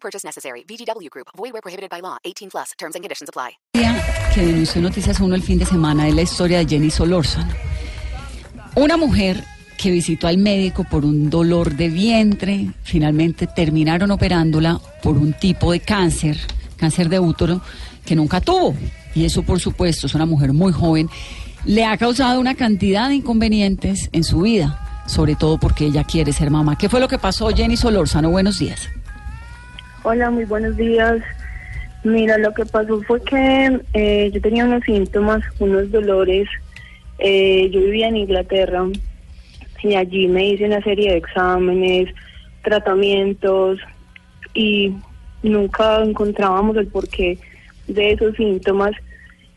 Purchase necessary. VGW Group. Void where prohibited by law. 18 plus. Terms and conditions apply. que denunció Noticias 1 el fin de semana es la historia de Jenny Solórzano. Una mujer que visitó al médico por un dolor de vientre, finalmente terminaron operándola por un tipo de cáncer, cáncer de útero, que nunca tuvo. Y eso, por supuesto, es una mujer muy joven. Le ha causado una cantidad de inconvenientes en su vida, sobre todo porque ella quiere ser mamá. ¿Qué fue lo que pasó, Jenny Solórzano? Buenos días. Hola, muy buenos días. Mira, lo que pasó fue que eh, yo tenía unos síntomas, unos dolores. Eh, yo vivía en Inglaterra y allí me hice una serie de exámenes, tratamientos y nunca encontrábamos el porqué de esos síntomas.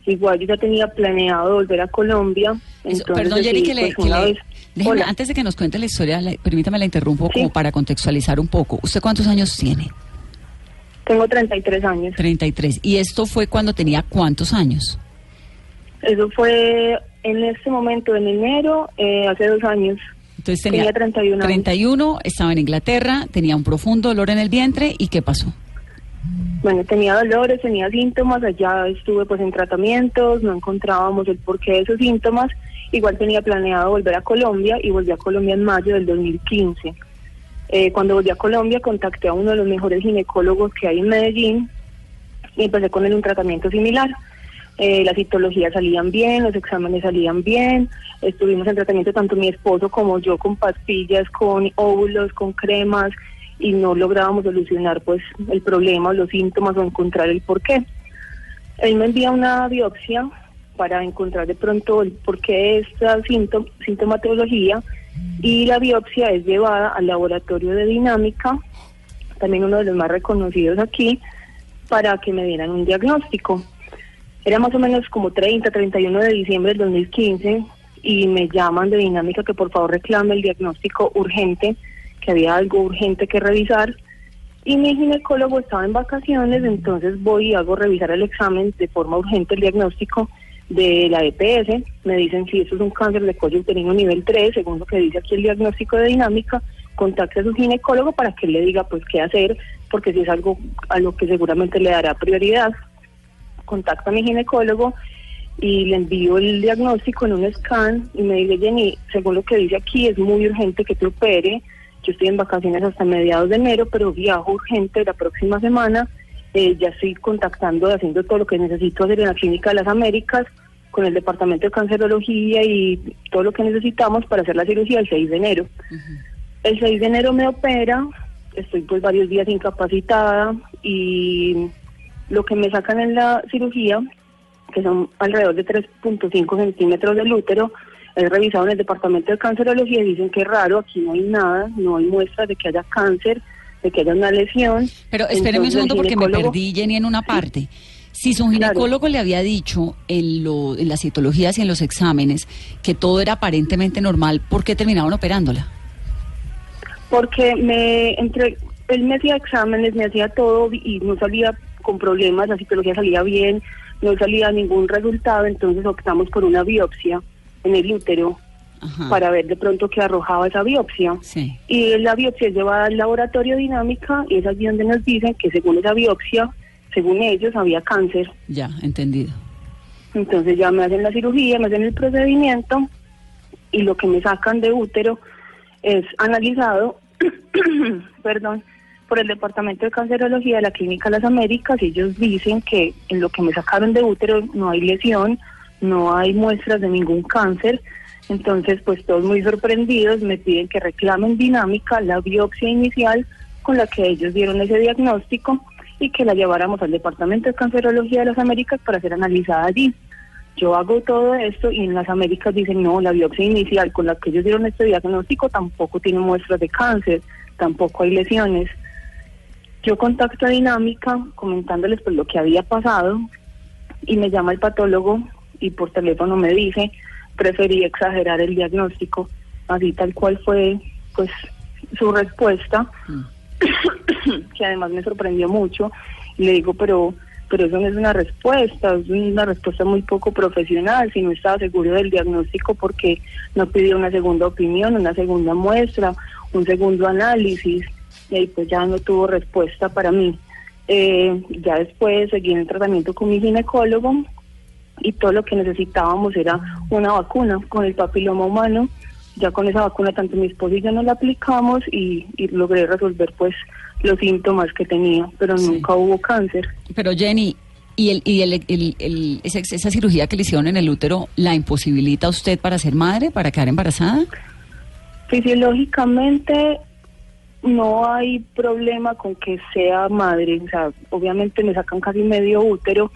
Igual yo ya tenía planeado volver a Colombia. Eso, entonces perdón, decidí, que le, pues, que le- déjeme, antes de que nos cuente la historia, la- permítame la interrumpo Sí. como para contextualizar un poco. ¿Usted cuántos años tiene? Tengo 33 años. 33. ¿Y esto fue cuando tenía cuántos años? Eso fue en este momento, en enero, eh, hace dos años. Entonces tenía, Tenía 31 años. 31, estaba en Inglaterra, tenía un profundo dolor en el vientre y ¿qué pasó? Bueno, tenía dolores, tenía síntomas, allá estuve pues en tratamientos, no encontrábamos el porqué de esos síntomas. Igual tenía planeado volver a Colombia y volví a Colombia en mayo del 2015. Eh, cuando volví a Colombia contacté a uno de los mejores ginecólogos que hay en Medellín y empecé con él un tratamiento similar. Eh, las citologías salían bien, los exámenes salían bien, estuvimos en tratamiento tanto mi esposo como yo con pastillas, con óvulos, con cremas y no lográbamos solucionar pues el problema, los síntomas o encontrar el porqué. Él me envía una biopsia para encontrar de pronto el porqué de esta síntom- sintomatología y la biopsia es llevada al laboratorio de dinámica, también uno de los más reconocidos aquí, para que me dieran un diagnóstico. Era más o menos como 30, 31 de diciembre del 2015 y me llaman de dinámica que por favor reclame el diagnóstico urgente, que había algo urgente que revisar. Y mi ginecólogo estaba en vacaciones, entonces voy y hago revisar el examen de forma urgente, el diagnóstico de la EPS. Me dicen si eso es un cáncer de cuello uterino nivel 3, según lo que dice aquí el diagnóstico de dinámica, contacte a su ginecólogo para que él le diga pues qué hacer, porque si es algo a lo que seguramente le dará prioridad contacta a mi ginecólogo y le envío el diagnóstico en un scan y me dice, Jenny, según lo que dice aquí, es muy urgente que te opere. Yo estoy en vacaciones hasta mediados de enero, pero viajo urgente la próxima semana. Eh, ya estoy contactando, haciendo todo lo que necesito hacer en la Clínica de las Américas con el Departamento de Cancerología y todo lo que necesitamos para hacer la cirugía el 6 de enero. El 6 de enero me opera, estoy pues varios días incapacitada y lo que me sacan en la cirugía, que son alrededor de 3.5 centímetros del útero, es revisado en el departamento de cancerología y dicen que es raro, aquí no hay nada, no hay muestras de que haya cáncer, de que haya una lesión. Pero espéreme un Entonces, segundo porque me perdí, Jenny, en una parte. Si su Claro. ginecólogo le había dicho en, lo, en las citologías y en los exámenes que todo era aparentemente normal, ¿por qué terminaron operándola? porque me entre él me hacía exámenes, me hacía todo y no salía con problemas, la citología salía bien, no salía ningún resultado, entonces optamos por una biopsia en el útero Ajá. para ver de pronto qué arrojaba esa biopsia. Sí. Y la biopsia es llevada al laboratorio dinámica y es allí donde nos dicen que según esa biopsia, según ellos, había cáncer. Ya, entendido. Entonces ya me hacen la cirugía, me hacen el procedimiento y lo que me sacan de útero es analizado, perdón, por el Departamento de Cancerología de la Clínica Las Américas y ellos dicen que en lo que me sacaron de útero no hay lesión, no hay muestras de ningún cáncer. Entonces, pues todos muy sorprendidos me piden que reclamen dinámica la biopsia inicial con la que ellos dieron ese diagnóstico y que la lleváramos al Departamento de Cancerología de las Américas para ser analizada allí. Yo hago todo esto y en las Américas dicen, no, la biopsia inicial con la que ellos dieron este diagnóstico tampoco tiene muestras de cáncer, tampoco hay lesiones. Yo contacto a Dinámica comentándoles pues lo que había pasado y me llama el patólogo y por teléfono me dice, preferí exagerar el diagnóstico, así tal cual fue pues su respuesta, que además me sorprendió mucho. Y le digo, pero pero eso no es una respuesta, es una respuesta muy poco profesional, si no estaba seguro del diagnóstico porque no pidió una segunda opinión, una segunda muestra, un segundo análisis, y ahí pues ya no tuvo respuesta para mí. Eh, ya después seguí en el tratamiento con mi ginecólogo y todo lo que necesitábamos era una vacuna con el papiloma humano. Ya con esa vacuna tanto mi esposo y yo nos la aplicamos y, y logré resolver pues los síntomas que tenía, pero nunca hubo cáncer. Pero Jenny, ¿y, el, y el, el- el- esa, esa cirugía que le hicieron en el útero la imposibilita a usted para ser madre, para quedar embarazada? Fisiológicamente no hay problema con que sea madre, o sea, obviamente me sacan casi medio útero,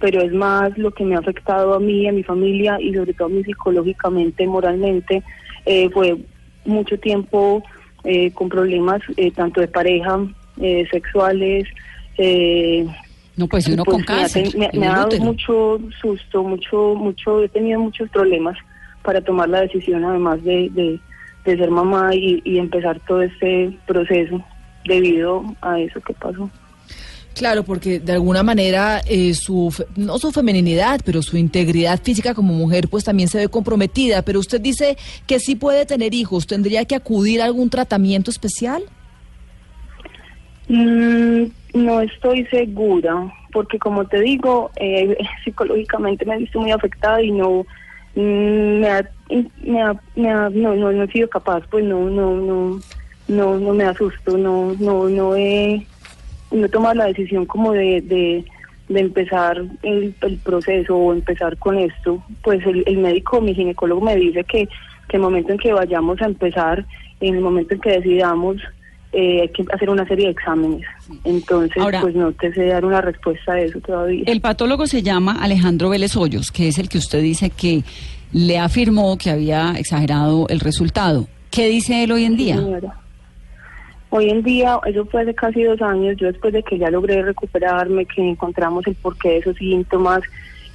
pero es más lo que me ha afectado a mí, a mi familia y sobre todo a mí psicológicamente, moralmente, eh, fue mucho tiempo eh, con problemas eh, tanto de pareja, eh, sexuales, eh, No, pues uno pues con me ha cáncer. Me, ha dado mucho susto, mucho, mucho, he tenido muchos problemas para tomar la decisión, además de, de, de ser mamá y, y empezar todo este proceso debido a eso que pasó. Claro, porque de alguna manera eh, su, no su femeninidad, pero su integridad física como mujer pues también se ve comprometida. Pero usted dice que sí puede tener hijos, ¿tendría que acudir a algún tratamiento especial? Mm, no estoy segura, porque como te digo, eh, psicológicamente me he visto muy afectada y no mm, me ha, me ha- me ha- no, no, no he sido capaz, pues no, no, no, no, no me asusto, no, no, no he, he tomado la decisión como de, de, de empezar el, el proceso o empezar con esto. Pues el, el médico, mi ginecólogo me dice que, que el momento en que vayamos a empezar, en el momento en que decidamos, eh, hay que hacer una serie de exámenes. Entonces, Ahora- pues no te sé dar una respuesta a eso todavía. El patólogo se llama Alejandro Vélez Hoyos, que es el que usted dice que le afirmó que había exagerado el resultado. ¿Qué dice él hoy en día? Señora. Hoy en día, eso fue hace casi dos años, yo después de que ya logré recuperarme, que encontramos el porqué de esos síntomas,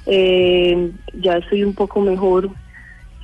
eh, ya estoy un poco mejor,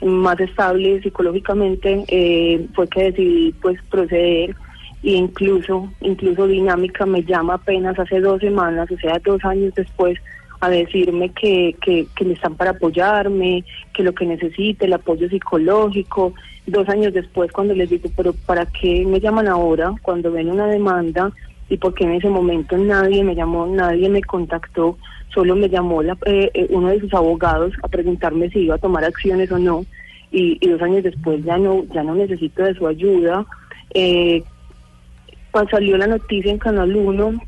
más estable psicológicamente, eh, fue que decidí pues proceder e incluso, incluso Dinámica me llama apenas hace dos semanas, o sea, dos años después, a decirme que, que, que me están para apoyarme, que lo que necesite, el apoyo psicológico. Dos años después, cuando les digo, pero ¿para qué me llaman ahora cuando ven una demanda? Y porque en ese momento nadie me llamó, nadie me contactó, solo me llamó la- eh, eh, uno de sus abogados a preguntarme si iba a tomar acciones o no. Y, dos años después ya no, ya no necesito de su ayuda. Eh, cuando salió la noticia en Canal 1,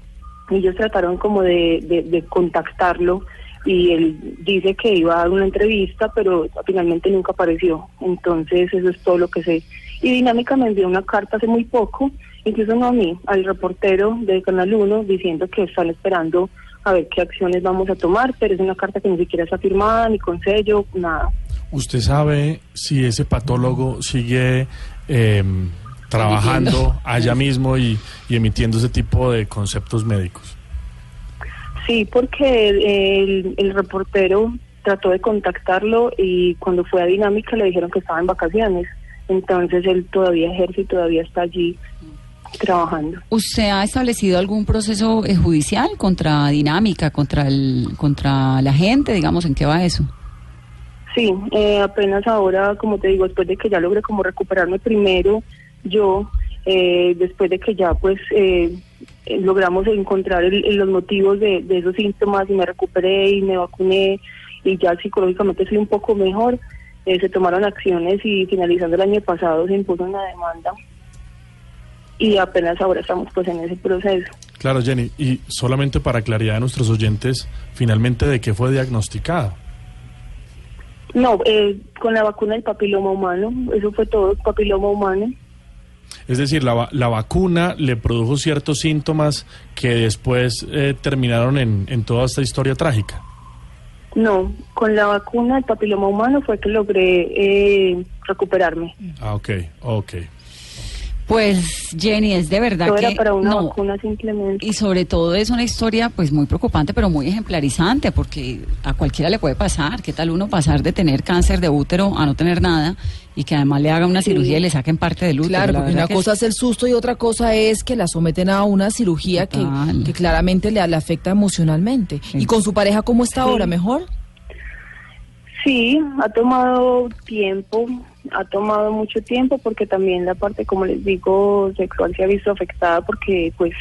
ellos trataron como de, de- de contactarlo y él dice que iba a dar una entrevista, pero finalmente nunca apareció. Entonces eso es todo lo que sé. Y Dinámica me envió una carta hace muy poco, incluso no a mí, al reportero de Canal 1, diciendo que están esperando a ver qué acciones vamos a tomar, pero es una carta que ni siquiera está firmada, ni con sello, nada. ¿Usted sabe si ese patólogo sigue eh, trabajando allá mismo y, y emitiendo ese tipo de conceptos médicos? Sí, porque el, reportero trató de contactarlo y cuando fue a Dinámica le dijeron que estaba en vacaciones. Entonces él todavía ejerce y todavía está allí trabajando. ¿Usted ha establecido algún proceso eh, judicial contra Dinámica, contra el, contra la gente? Digamos, ¿en qué va eso? Sí, eh, apenas ahora, como te digo, después de que ya logré como recuperarme primero, yo, eh, después de que ya pues eh, eh, logramos encontrar el- el- los motivos de, de esos síntomas y me recuperé y me vacuné y ya psicológicamente soy un poco mejor, eh, se tomaron acciones y finalizando el año pasado se impuso una demanda y apenas ahora estamos pues en ese proceso. Claro, Jenny, y solamente para claridad de nuestros oyentes, finalmente, ¿de qué fue diagnosticado? No, eh, con la vacuna del papiloma humano, eso fue todo, papiloma humano. Es decir, la, la vacuna le produjo ciertos síntomas que después eh, terminaron en, en toda esta historia trágica. No, con la vacuna del papiloma humano fue que logré eh, recuperarme. Ah, ok, ok. Pues Jenny, es de verdad Todo que era para una no. vacuna simplemente. Y sobre todo es una historia pues muy preocupante, pero muy ejemplarizante, porque a cualquiera le puede pasar. ¿Qué tal uno pasar de tener cáncer de útero a no tener nada y que además le hagan una cirugía y le saquen parte del útero? Claro, La porque una cosa es el susto y otra cosa es que la someten a una cirugía que, que claramente le, le afecta emocionalmente. ¿Y con su pareja cómo está ahora? ¿Mejor? Sí, ha tomado tiempo, ha tomado mucho tiempo porque también la parte, como les digo, sexual se ha visto afectada porque pues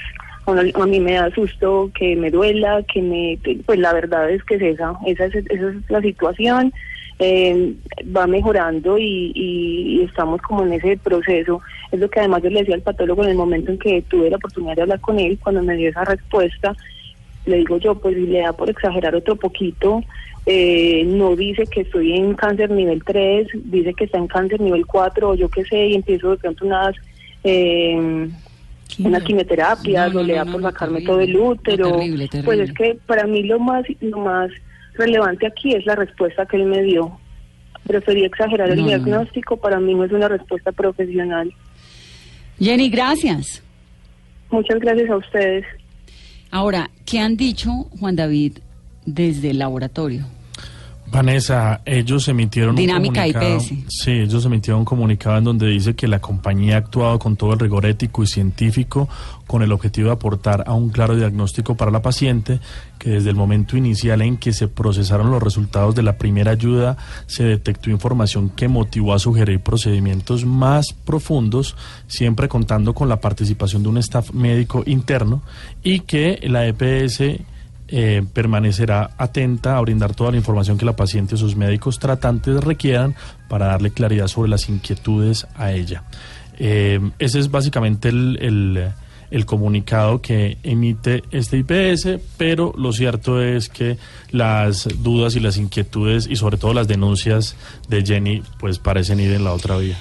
a, mí me da susto que me duela, que me, pues la verdad es que es esa, esa es, esa es la situación, eh, va mejorando y, y- y estamos como en ese proceso. Es lo que además yo le decía al patólogo en el momento en que tuve la oportunidad de hablar con él, cuando me dio esa respuesta, le digo yo, pues si le da por exagerar otro poquito, eh, no dice que estoy en cáncer nivel 3, dice que está en cáncer nivel 4 o yo qué sé, y empiezo de pronto unas... Eh, unas quimioterapias No, le da por sacarme terrible. todo el útero. terrible, Pues es que para mí lo más, lo más relevante aquí es la respuesta que él me dio. Preferí exagerar el diagnóstico, para mí no es una respuesta profesional. Jenny, gracias. Muchas gracias a ustedes. Ahora, ¿qué han dicho, Juan David, desde el laboratorio? Vanessa, ellos emitieron Dinámica un comunicado. IPS. Sí, ellos emitieron un comunicado en donde dice que la compañía ha actuado con todo el rigor ético y científico con el objetivo de aportar a un claro diagnóstico para la paciente, que desde el momento inicial en que se procesaron los resultados de la primera ayuda se detectó información que motivó a sugerir procedimientos más profundos, siempre contando con la participación de un staff médico interno y que la EPS eh, permanecerá atenta a brindar toda la información que la paciente o sus médicos tratantes requieran para darle claridad sobre las inquietudes a ella. Eh, ese es básicamente el, el- el comunicado que emite este IPS, pero lo cierto es que las dudas y las inquietudes y sobre todo las denuncias de Jenny pues parecen ir en la otra vía.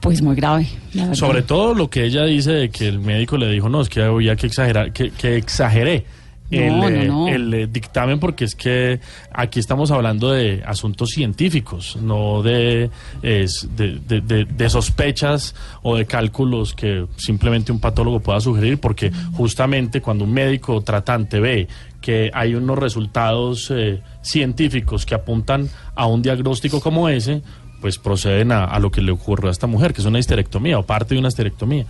Pues muy grave. la. Sobre todo lo que ella dice de que el médico le dijo, no, es que había que exagerar, que, que exageré el, No, no, eh, no. el, eh, dictamen porque es que aquí estamos hablando de asuntos científicos, no de, es, de, de- de- de sospechas o de cálculos que simplemente un patólogo pueda sugerir, porque justamente cuando un médico tratante ve que hay unos resultados eh, científicos que apuntan a un diagnóstico como ese, pues proceden a, a lo que le ocurrió a esta mujer, que es una histerectomía o parte de una histerectomía.